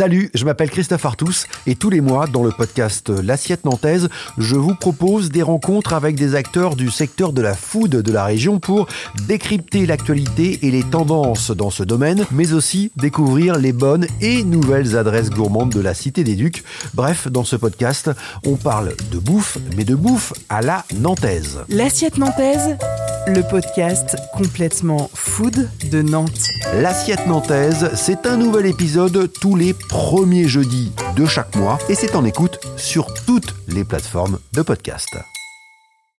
Salut, je m'appelle Christophe Artus et tous les mois dans le podcast L'assiette nantaise, je vous propose des rencontres avec des acteurs du secteur de la food de la région pour décrypter l'actualité et les tendances dans ce domaine, mais aussi découvrir les bonnes et nouvelles adresses gourmandes de la Cité des Ducs. Bref, dans ce podcast, on parle de bouffe, mais de bouffe à la nantaise. L'assiette nantaise, le podcast complètement food de Nantes. L'assiette nantaise, c'est un nouvel épisode tous les premiers jeudis de chaque mois et c'est en écoute sur toutes les plateformes de podcast.